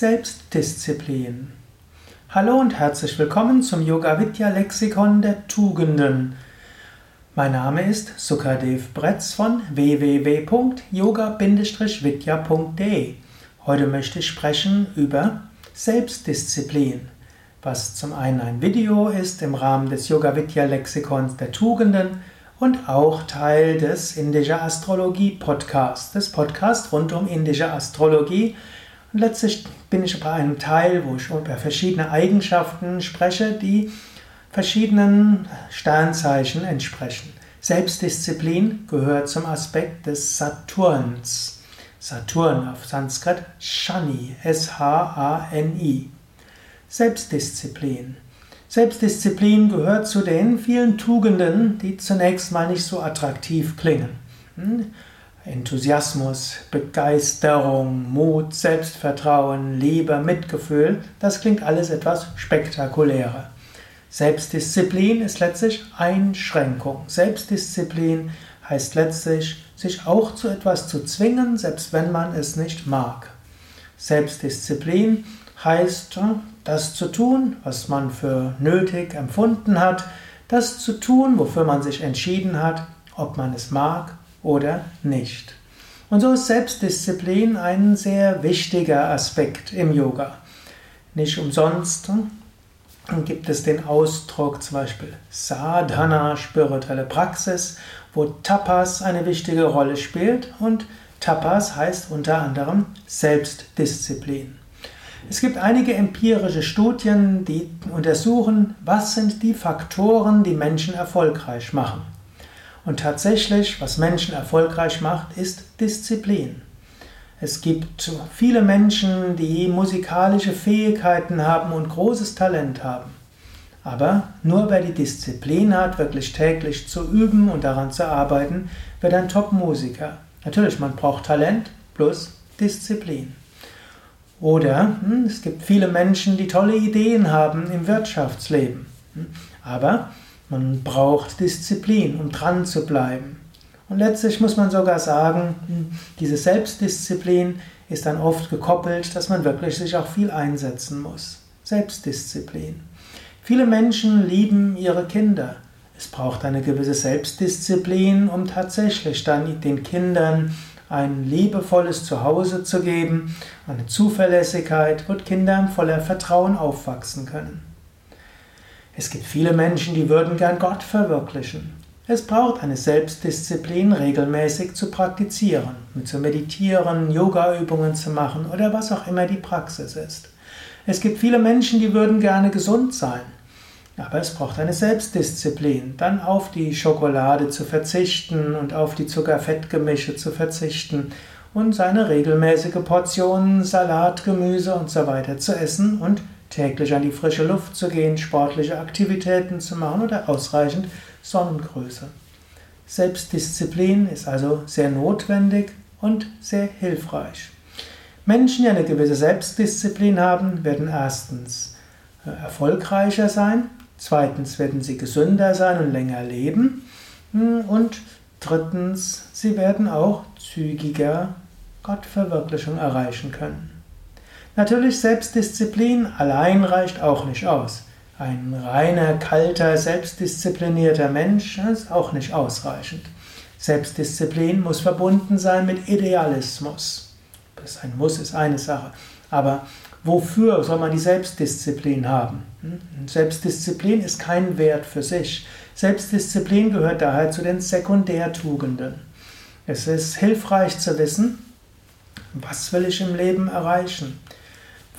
Selbstdisziplin. Hallo und herzlich willkommen zum Yoga Vidya Lexikon der Tugenden. Mein Name ist Sukadev Bretz von www.yoga-vidya.de. Heute möchte ich sprechen über Selbstdisziplin, was zum einen ein Video ist im Rahmen des Yoga Vidya Lexikons der Tugenden und auch Teil des Indische Astrologie Podcasts, des Podcasts rund um indische Astrologie und letztlich bin ich bei einem Teil, wo ich über verschiedene Eigenschaften spreche, die verschiedenen Sternzeichen entsprechen. Selbstdisziplin gehört zum Aspekt des Saturns. Saturn auf Sanskrit Shani, S-H-A-N-I. Selbstdisziplin. Selbstdisziplin gehört zu den vielen Tugenden, die zunächst mal nicht so attraktiv klingen. Enthusiasmus, Begeisterung, Mut, Selbstvertrauen, Liebe, Mitgefühl, das klingt alles etwas spektakulärer. Selbstdisziplin ist letztlich Einschränkung. Selbstdisziplin heißt letztlich, sich auch zu etwas zu zwingen, selbst wenn man es nicht mag. Selbstdisziplin heißt, das zu tun, was man für nötig empfunden hat, das zu tun, wofür man sich entschieden hat, ob man es mag oder nicht. Und so ist Selbstdisziplin ein sehr wichtiger Aspekt im Yoga. Nicht umsonst gibt es den Ausdruck zum Beispiel Sadhana, spirituelle Praxis, wo Tapas eine wichtige Rolle spielt und Tapas heißt unter anderem Selbstdisziplin. Es gibt einige empirische Studien, die untersuchen, was sind die Faktoren, die Menschen erfolgreich machen. Und tatsächlich, was Menschen erfolgreich macht, ist Disziplin. Es gibt viele Menschen, die musikalische Fähigkeiten haben und großes Talent haben. Aber nur wer die Disziplin hat, wirklich täglich zu üben und daran zu arbeiten, wird ein Top-Musiker. Natürlich, man braucht Talent plus Disziplin. Oder hm, es gibt viele Menschen, die tolle Ideen haben im Wirtschaftsleben. Hm, aber man braucht Disziplin, um dran zu bleiben. Und letztlich muss man sogar sagen, hm, diese Selbstdisziplin ist dann oft gekoppelt, dass man wirklich sich auch viel einsetzen muss. Selbstdisziplin. Viele Menschen lieben ihre Kinder. Es braucht eine gewisse Selbstdisziplin, um tatsächlich dann den Kindern ein liebevolles Zuhause zu geben, eine Zuverlässigkeit, wo Kinder voller Vertrauen aufwachsen können. Es gibt viele Menschen, die würden gern Gott verwirklichen. Es braucht eine Selbstdisziplin, regelmäßig zu praktizieren, zu meditieren, Yoga-Übungen zu machen oder was auch immer die Praxis ist. Es gibt viele Menschen, die würden gerne gesund sein. Aber es braucht eine Selbstdisziplin, dann auf die Schokolade zu verzichten und auf die Zuckerfettgemische zu verzichten und seine regelmäßige Portion Salat, Gemüse und so weiter zu essen und täglich an die frische Luft zu gehen, sportliche Aktivitäten zu machen oder ausreichend Sonnengröße. Selbstdisziplin ist also sehr notwendig und sehr hilfreich. Menschen, die eine gewisse Selbstdisziplin haben, werden erstens äh, erfolgreicher sein, zweitens werden sie gesünder sein und länger leben hm, und drittens, sie werden auch zügiger Gottverwirklichung erreichen können. Natürlich, Selbstdisziplin allein reicht auch nicht aus. Ein reiner, kalter, selbstdisziplinierter Mensch ist auch nicht ausreichend. Selbstdisziplin muss verbunden sein mit Idealismus. Das ein Muss ist eine Sache. Aber wofür soll man die Selbstdisziplin haben? Hm? Selbstdisziplin ist kein Wert für sich. Selbstdisziplin gehört daher zu den Sekundärtugenden. Es ist hilfreich zu wissen, was will ich im Leben erreichen?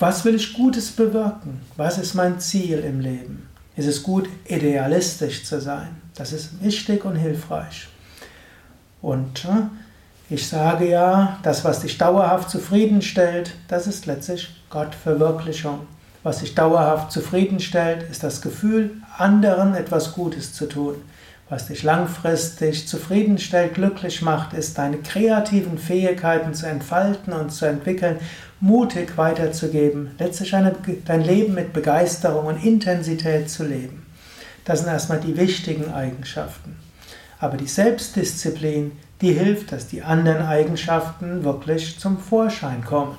Was will ich Gutes bewirken? Was ist mein Ziel im Leben? Ist es gut, idealistisch zu sein? Das ist wichtig und hilfreich. Und äh, ich sage ja, das, was dich dauerhaft zufriedenstellt, das ist letztlich Gottverwirklichung. Was dich dauerhaft zufriedenstellt, ist das Gefühl, anderen etwas Gutes zu tun. Was dich langfristig zufriedenstellt, glücklich macht, ist deine kreativen Fähigkeiten zu entfalten und zu entwickeln, mutig weiterzugeben, letztlich eine, dein Leben mit Begeisterung und Intensität zu leben. Das sind erstmal die wichtigen Eigenschaften. Aber die Selbstdisziplin, die hilft, dass die anderen Eigenschaften wirklich zum Vorschein kommen.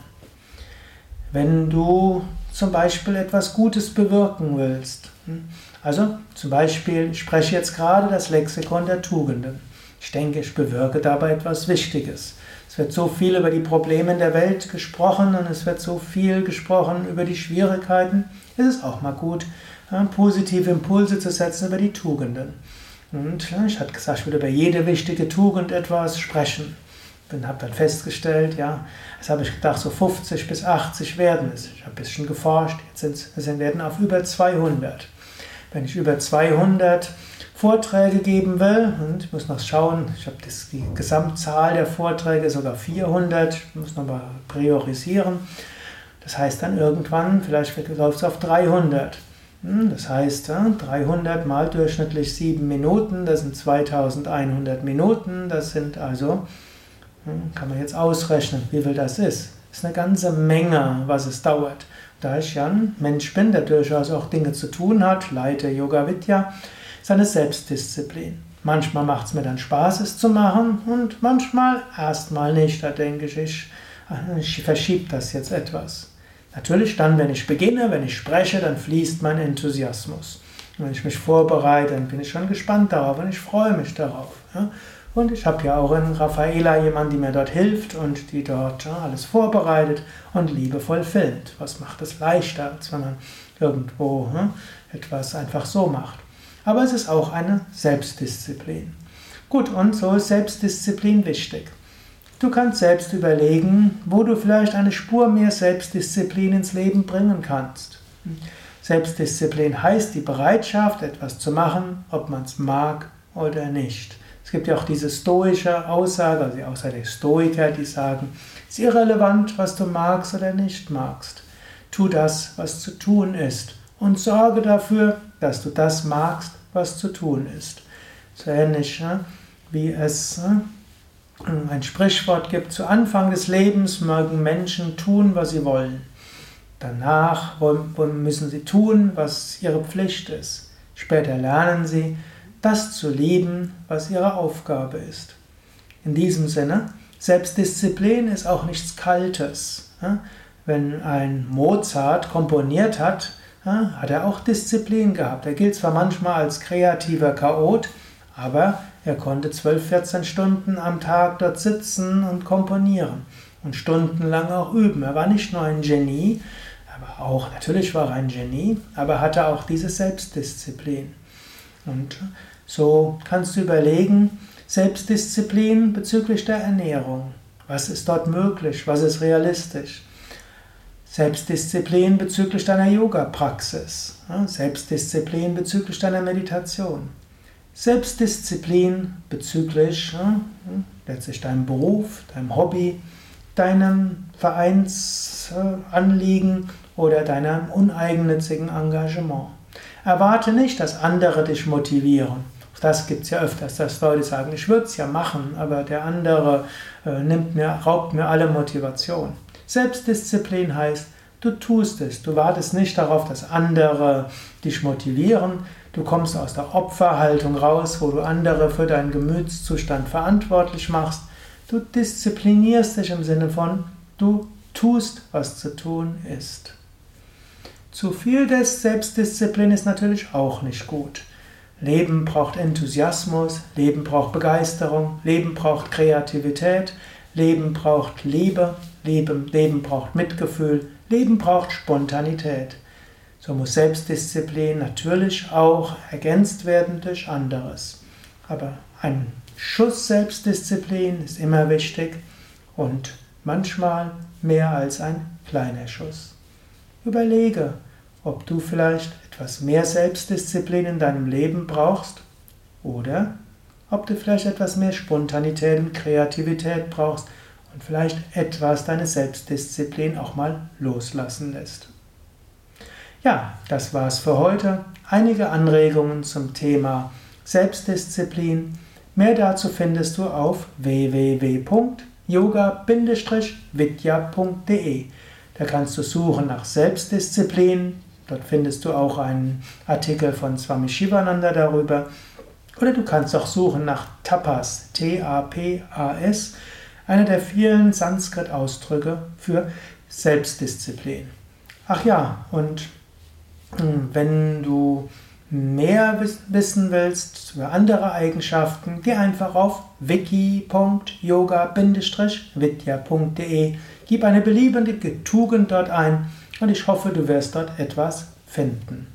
wenn du zum Beispiel etwas Gutes bewirken willst. Also zum Beispiel, ich spreche jetzt gerade das Lexikon der Tugenden. Ich denke, ich bewirke dabei etwas Wichtiges. Es wird so viel über die Probleme in der Welt gesprochen und es wird so viel gesprochen über die Schwierigkeiten. Es ist auch mal gut, positive Impulse zu setzen über die Tugenden. Und ich hatte gesagt, ich würde über jede wichtige Tugend etwas sprechen. Ich habe dann festgestellt, ja, jetzt habe ich gedacht, so 50 bis 80 werden es. Ich habe ein bisschen geforscht, jetzt sind, es werden auf über 200. Wenn ich über 200 Vorträge geben will, und ich muss noch schauen, ich habe das, die Gesamtzahl der Vorträge sogar 400, ich muss nochmal priorisieren. Das heißt dann irgendwann, vielleicht läuft es auf 300. Hm, das heißt, 300 mal durchschnittlich 7 Minuten, das sind 2100 Minuten, das sind also, hm, kann man jetzt ausrechnen, wie viel das ist. Das ist eine ganze Menge, was es dauert. Da ich ja ein Mensch bin, der durchaus auch Dinge zu tun hat, leite Yoga Vidya, ist eine Selbstdisziplin. Manchmal macht es mir dann Spaß, es zu machen und manchmal erstmal nicht. Da denke ich, ich, ich verschiebe das jetzt etwas. Natürlich dann, wenn ich beginne, wenn ich spreche, dann fließt mein Enthusiasmus. Wenn ich mich vorbereite, dann bin ich schon gespannt darauf und ich freue mich darauf. Ja. Und ich habe ja auch in Raffaela jemanden, die mir dort hilft und die dort ja, alles vorbereitet und liebevoll filmt. Was macht es leichter, als wenn man irgendwo ja, etwas einfach so macht. Aber es ist auch eine Selbstdisziplin. Gut, und so ist Selbstdisziplin wichtig. Du kannst selbst überlegen, wo du vielleicht eine Spur mehr Selbstdisziplin ins Leben bringen kannst. Selbstdisziplin heißt die Bereitschaft, etwas zu machen, ob man es mag oder nicht. Es gibt ja auch diese stoische Aussage, also die Aussage der Stoiker, die sagen, es ist irrelevant, was du magst oder nicht magst. Tu das, was zu tun ist und sorge dafür, dass du das magst, was zu tun ist. So ähnlich ne, wie es ne, ein Sprichwort gibt, zu Anfang des Lebens mögen Menschen tun, was sie wollen. Danach müssen sie tun, was ihre Pflicht ist. Später lernen sie, das zu lieben, was ihre Aufgabe ist. In diesem Sinne, Selbstdisziplin ist auch nichts Kaltes. Wenn ein Mozart komponiert hat, hat er auch Disziplin gehabt. Er gilt zwar manchmal als kreativer Chaot, aber er konnte 12, 14 Stunden am Tag dort sitzen und komponieren und stundenlang auch üben. Er war nicht nur ein Genie, aber auch, natürlich war er ein Genie, aber hatte auch diese Selbstdisziplin. Und so kannst du überlegen, Selbstdisziplin bezüglich der Ernährung. Was ist dort möglich? Was ist realistisch? Selbstdisziplin bezüglich deiner Yoga-Praxis. Selbstdisziplin bezüglich deiner Meditation. Selbstdisziplin bezüglich letztlich deinem Beruf, deinem Hobby, deinem Vereinsanliegen oder deinem uneigennützigen Engagement. Erwarte nicht, dass andere dich motivieren. Das gibt es ja öfters, dass Leute sagen, ich würde es ja machen, aber der andere äh, nimmt mir, raubt mir alle Motivation. Selbstdisziplin heißt, du tust es. Du wartest nicht darauf, dass andere dich motivieren, Du kommst aus der Opferhaltung raus, wo du andere für deinen Gemütszustand verantwortlich machst. Du disziplinierst dich im Sinne von, du tust, was zu tun ist. Zu viel des Selbstdisziplin ist natürlich auch nicht gut. Leben braucht Enthusiasmus, Leben braucht Begeisterung, Leben braucht Kreativität, Leben braucht Liebe, Leben, Leben braucht Mitgefühl, Leben braucht Spontanität. So muss Selbstdisziplin natürlich auch ergänzt werden durch anderes. Aber ein Schuss Selbstdisziplin ist immer wichtig und manchmal mehr als ein kleiner Schuss. Überlege, ob du vielleicht etwas mehr Selbstdisziplin in deinem Leben brauchst oder ob du vielleicht etwas mehr Spontanität und Kreativität brauchst und vielleicht etwas deine Selbstdisziplin auch mal loslassen lässt. Ja, das war's für heute. Einige Anregungen zum Thema Selbstdisziplin. Mehr dazu findest du auf www.yoga-vidya.de. Da kannst du suchen nach Selbstdisziplin. Dort findest du auch einen Artikel von Swami Shivananda darüber. Oder du kannst auch suchen nach Tapas, T-A-P-A-S, einer der vielen Sanskrit-Ausdrücke für Selbstdisziplin. Ach ja, und hm, wenn du mehr wissen willst über andere Eigenschaften, geh einfach auf wiki.yoga-vidya.de, gib eine beliebige Tugend dort ein und ich hoffe, du wirst dort etwas finden.